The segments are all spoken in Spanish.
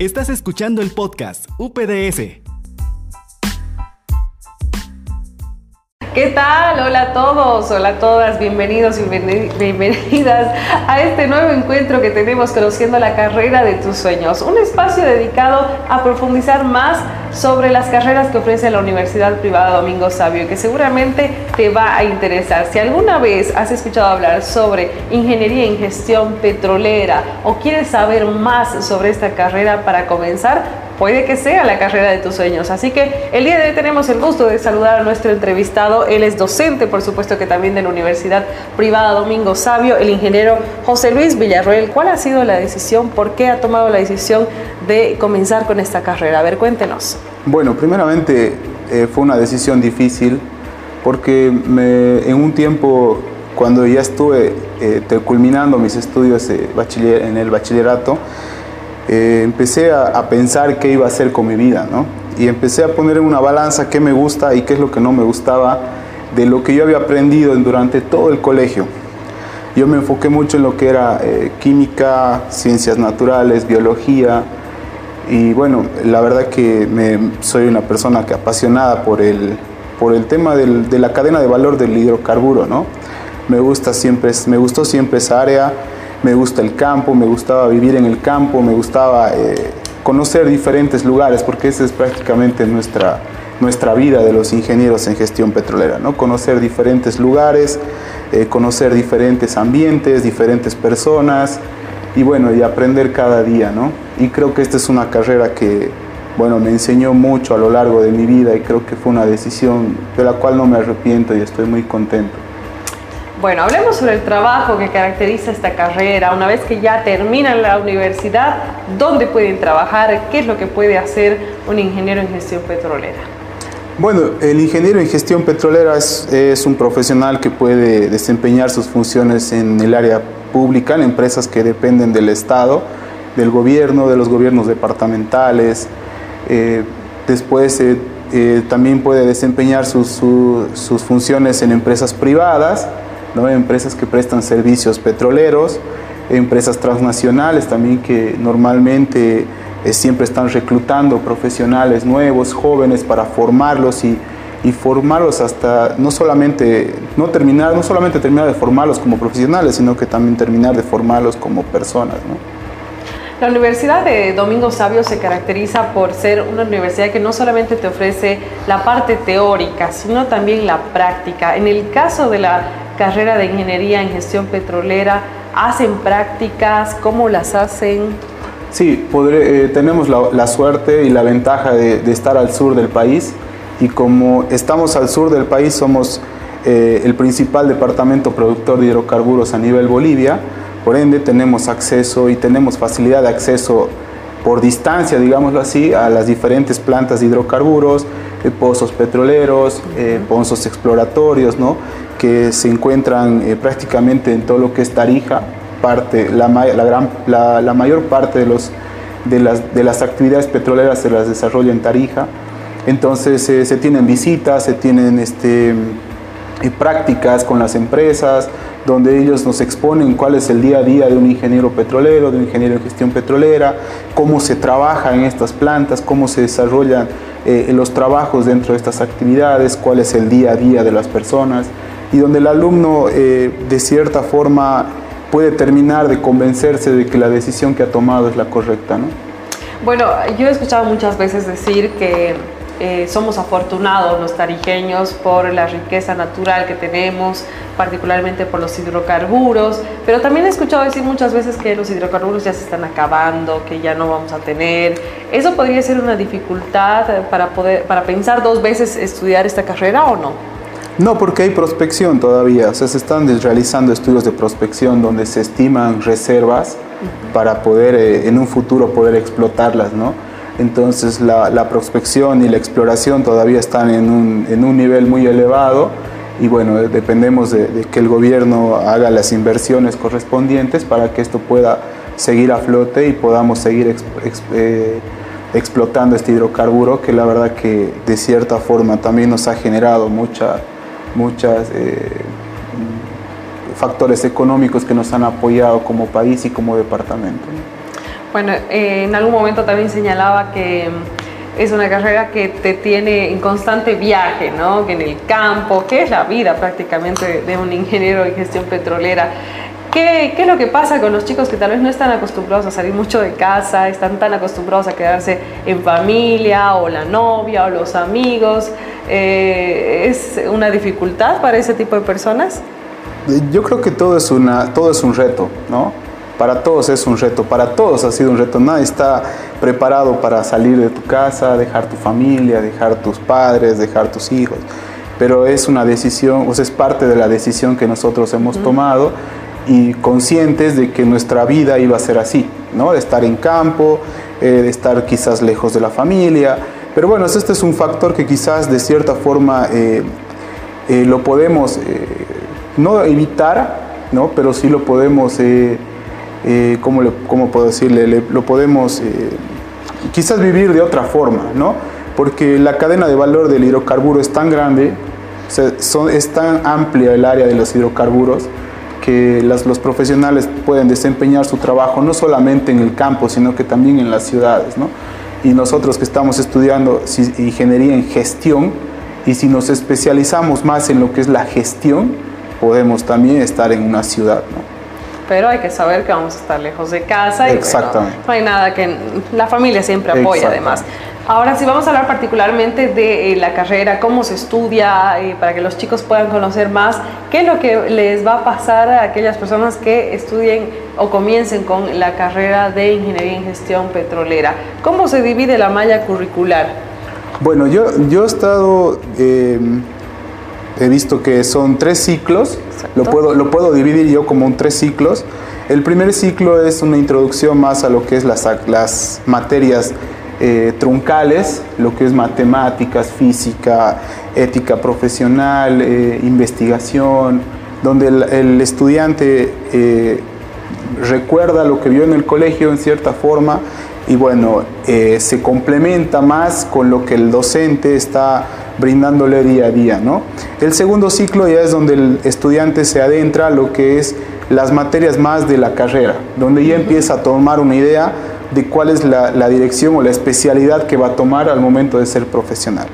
Estás escuchando el podcast UPDS. ¿Qué tal? Hola a todos, hola a todas, bienvenidos y bienvenidas a este nuevo encuentro que tenemos conociendo la carrera de tus sueños, un espacio dedicado a profundizar más sobre las carreras que ofrece la Universidad Privada Domingo Sabio que seguramente te va a interesar. Si alguna vez has escuchado hablar sobre ingeniería en gestión petrolera o quieres saber más sobre esta carrera para comenzar, puede que sea la carrera de tus sueños. Así que el día de hoy tenemos el gusto de saludar a nuestro entrevistado. Él es docente, por supuesto que también de la Universidad Privada Domingo Sabio, el ingeniero José Luis Villarroel. ¿Cuál ha sido la decisión? ¿Por qué ha tomado la decisión de comenzar con esta carrera? A ver, cuéntenos. Bueno, primeramente eh, fue una decisión difícil porque en un tiempo, cuando ya estuve eh, culminando mis estudios eh, en el bachillerato, eh, empecé a, pensar qué iba a hacer con mi vida, ¿no? Y empecé a poner en una balanza qué me gusta y qué es lo que no me gustaba de lo que yo había aprendido durante todo el colegio. Yo me enfoqué mucho en lo que era eh, química, ciencias naturales, biología, y bueno, la verdad que me, soy una persona que apasionada por el, por el tema del, de la cadena de valor del hidrocarburo, ¿no? Me, gusta siempre, me gustó siempre esa área me gusta el campo, me gustaba vivir en el campo, me gustaba eh, conocer diferentes lugares, porque esa es prácticamente nuestra, nuestra vida de los ingenieros en gestión petrolera, ¿no? conocer diferentes lugares, eh, conocer diferentes ambientes, diferentes personas y bueno, y aprender cada día, ¿no? Y creo que esta es una carrera que, bueno, me enseñó mucho a lo largo de mi vida y creo que fue una decisión de la cual no me arrepiento y estoy muy contento. Bueno, hablemos sobre el trabajo que caracteriza esta carrera. Una vez que ya terminan la universidad, ¿dónde pueden trabajar? ¿Qué es lo que puede hacer un ingeniero en gestión petrolera? Bueno, el ingeniero en gestión petrolera es, un profesional que puede desempeñar sus funciones en el área pública, en empresas que dependen del Estado, del gobierno, de los gobiernos departamentales. Eh, después eh, eh, también puede desempeñar sus, sus funciones en empresas privadas ¿no? empresas que prestan servicios petroleros, empresas transnacionales también que normalmente eh, siempre están reclutando profesionales nuevos, jóvenes para formarlos y, formarlos hasta no solamente no terminar, no solamente terminar de formarlos como profesionales, sino que también terminar de formarlos como personas. La Universidad de Domingo Sabio se caracteriza por ser una universidad que no solamente te ofrece la parte teórica, sino también la práctica. En el caso de la carrera de ingeniería en gestión petrolera, ¿hacen prácticas? ¿Cómo las hacen? Sí, eh, tenemos la, suerte y la ventaja de, estar al sur del país y como estamos al sur del país somos eh, el principal departamento productor de hidrocarburos a nivel Bolivia, por ende tenemos acceso y tenemos facilidad de acceso por distancia, digámoslo así, a las diferentes plantas de hidrocarburos, eh, pozos petroleros, pozos exploratorios, ¿no? que se encuentran eh, prácticamente en todo lo que es Tarija, parte, la, la, gran, la, mayor parte de, los, de, las, de las actividades petroleras se las desarrolla en Tarija. Entonces eh, se tienen visitas, se tienen este, eh, prácticas con las empresas, donde ellos nos exponen cuál es el día a día de un ingeniero petrolero, de un ingeniero en gestión petrolera, cómo se trabaja en estas plantas, cómo se desarrollan los trabajos dentro de estas actividades, cuál es el día a día de las personas y donde el alumno eh, de cierta forma puede terminar de convencerse de que la decisión que ha tomado es la correcta. ¿no? Bueno, yo he escuchado muchas veces decir que eh, somos afortunados los tarijeños por la riqueza natural que tenemos, particularmente por los hidrocarburos, pero también he escuchado decir muchas veces que los hidrocarburos ya se están acabando, que ya no vamos a tener. ¿Eso podría ser una dificultad para, poder, para pensar dos veces estudiar esta carrera o no? No, porque hay prospección todavía. O sea, se están realizando estudios de prospección donde se estiman reservas para poder eh, en un futuro poder explotarlas, ¿no? Entonces la, prospección y la exploración todavía están en un, nivel muy elevado y bueno, dependemos de, que el gobierno haga las inversiones correspondientes para que esto pueda seguir a flote y podamos seguir eh, explotando este hidrocarburo que la verdad que de cierta forma también nos ha generado mucha muchos eh, factores económicos que nos han apoyado como país y como departamento. Bueno, eh, en algún momento también señalaba que mm, es una carrera que te tiene en constante viaje, ¿no? Que en el campo, que es la vida prácticamente de un ingeniero en gestión petrolera. ¿Qué, ¿Qué, es lo que pasa con los chicos que tal vez no están acostumbrados a salir mucho de casa, están tan acostumbrados a quedarse en familia o la novia o los amigos? Eh, ¿Es una dificultad para ese tipo de personas? Yo creo que todo es, una, todo es un reto, ¿no? Para todos es un reto, para todos ha sido un reto. Nadie está preparado para salir de tu casa, dejar tu familia, dejar tus padres, dejar tus hijos. Pero es una decisión, o sea, es parte de la decisión que nosotros hemos tomado y conscientes de que nuestra vida iba a ser así, ¿no? De estar en campo, eh, de estar quizás lejos de la familia. Pero bueno, este es un factor que quizás de cierta forma eh, eh, lo podemos no evitar, ¿no? Pero sí lo podemos, ¿cómo, le, ¿cómo, puedo decirle? lo podemos quizás vivir de otra forma, ¿no? Porque la cadena de valor del hidrocarburo es tan grande, son, es tan amplia el área de los hidrocarburos, que los profesionales pueden desempeñar su trabajo no solamente en el campo, sino que también en las ciudades. ¿no? Y nosotros que estamos estudiando ingeniería en gestión, y si nos especializamos más en lo que es la gestión, podemos también estar en una ciudad. ¿no? Pero hay que saber que vamos a estar lejos de casa y Exactamente. no hay nada que la familia siempre apoya además. Ahora sí vamos a hablar particularmente de eh, la carrera, cómo se estudia, eh, para que los chicos puedan conocer más qué es lo que les va a pasar a aquellas personas que estudien o comiencen con la carrera de Ingeniería en Gestión Petrolera. ¿Cómo se divide la malla curricular? Bueno, yo, yo he estado, em, he visto que son tres ciclos, lo puedo, lo puedo dividir yo como un tres ciclos. El primer ciclo es una introducción más a lo que es las, las materias eh, truncales, lo que es matemáticas, física, ética profesional, eh, investigación, donde el, estudiante eh, recuerda lo que vio en el colegio en cierta forma y bueno, se complementa más con lo que el docente está brindándole día a día. ¿no? El segundo ciclo ya es donde el estudiante se adentra a lo que es las materias más de la carrera, donde ya empieza a tomar una idea de cuál es la, dirección o la especialidad que va a tomar al momento de ser profesional.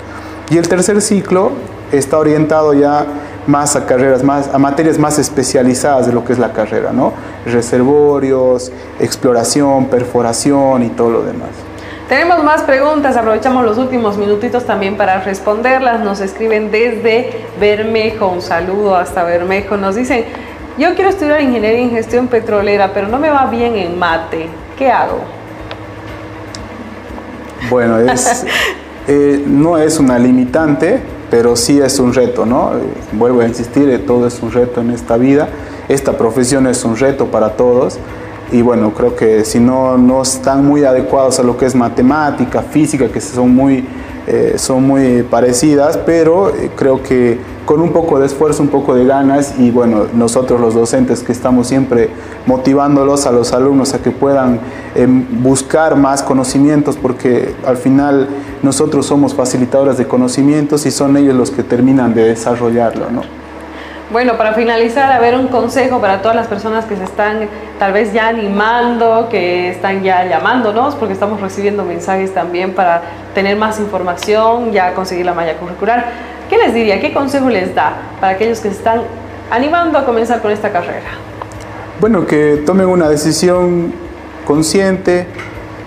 Y el tercer ciclo está orientado ya más a carreras, más, a materias más especializadas de lo que es la carrera, ¿no? Reservorios, exploración, perforación y todo lo demás. Tenemos más preguntas, aprovechamos los últimos minutitos también para responderlas. Nos escriben desde Bermejo, un saludo hasta Bermejo. Nos dicen, yo quiero estudiar ingeniería en gestión petrolera, pero no me va bien en mate. ¿Qué hago? Bueno, eh, no es una limitante, pero sí es un reto, ¿no? Eh, vuelvo a insistir, eh, todo es un reto en esta vida. Esta profesión es un reto para todos. Y bueno, creo que si no, no están muy adecuados a lo que es matemática, física, que son muy, son muy parecidas, pero creo que con un poco de esfuerzo, un poco de ganas y bueno, nosotros los docentes que estamos siempre motivándolos a los alumnos a que puedan em, buscar más conocimientos porque al final nosotros somos facilitadores de conocimientos y son ellos los que terminan de desarrollarlo, ¿no? Bueno, para finalizar, a ver un consejo para todas las personas que se están tal vez ya animando, que están ya llamándonos, porque estamos recibiendo mensajes también para tener más información, ya conseguir la malla curricular. ¿Qué les diría? ¿Qué consejo les da para aquellos que se están animando a comenzar con esta carrera? Bueno, que tomen una decisión consciente,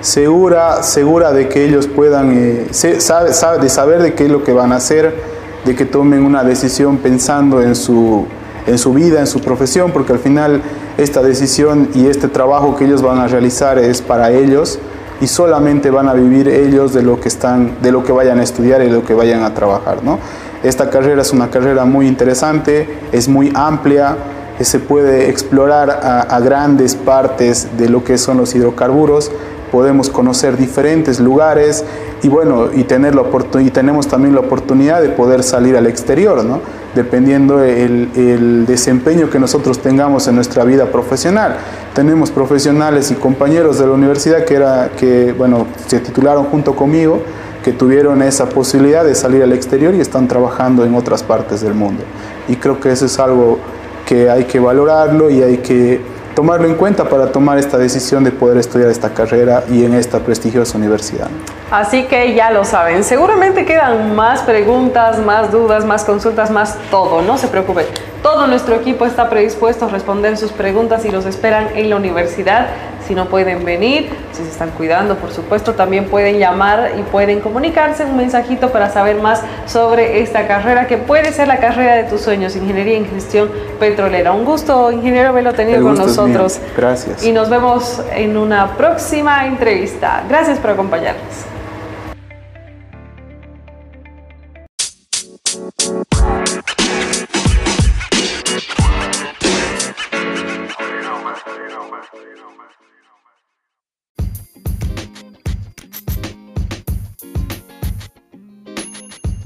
segura, segura de que ellos puedan, eh, sabe, sabe, de saber de qué es lo que van a hacer, que tomen una decisión pensando en su, en su vida, en su profesión, porque al final esta decisión y este trabajo que ellos van a realizar es para ellos y solamente van a vivir ellos de lo que están, de lo que vayan a estudiar y de lo que vayan a trabajar, ¿no? Esta carrera es una carrera muy interesante, es muy amplia, se puede explorar a, grandes partes de lo que son los hidrocarburos, podemos conocer diferentes lugares y bueno, y, tener la y tenemos también la oportunidad de poder salir al exterior, ¿no? dependiendo el, el desempeño que nosotros tengamos en nuestra vida profesional. Tenemos profesionales y compañeros de la universidad que, era, que bueno, se titularon junto conmigo, que tuvieron esa posibilidad de salir al exterior y están trabajando en otras partes del mundo. Y creo que eso es algo que hay que valorarlo y hay que tomarlo en cuenta para tomar esta decisión de poder estudiar esta carrera y en esta prestigiosa universidad. Así que ya lo saben, seguramente quedan más preguntas, más dudas, más consultas, más todo, no se preocupen. Todo nuestro equipo está predispuesto a responder sus preguntas y los esperan en la universidad. Si no pueden venir, si se están cuidando, por supuesto, también pueden llamar y pueden comunicarse un mensajito para saber más sobre esta carrera que puede ser la carrera de tus sueños, Ingeniería en Gestión Petrolera. Un gusto, ingeniero, haberlo tenido con nosotros. Gracias. Y nos vemos en una próxima entrevista. Gracias por acompañarnos.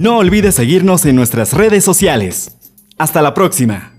No olvides seguirnos en nuestras redes sociales. Hasta la próxima.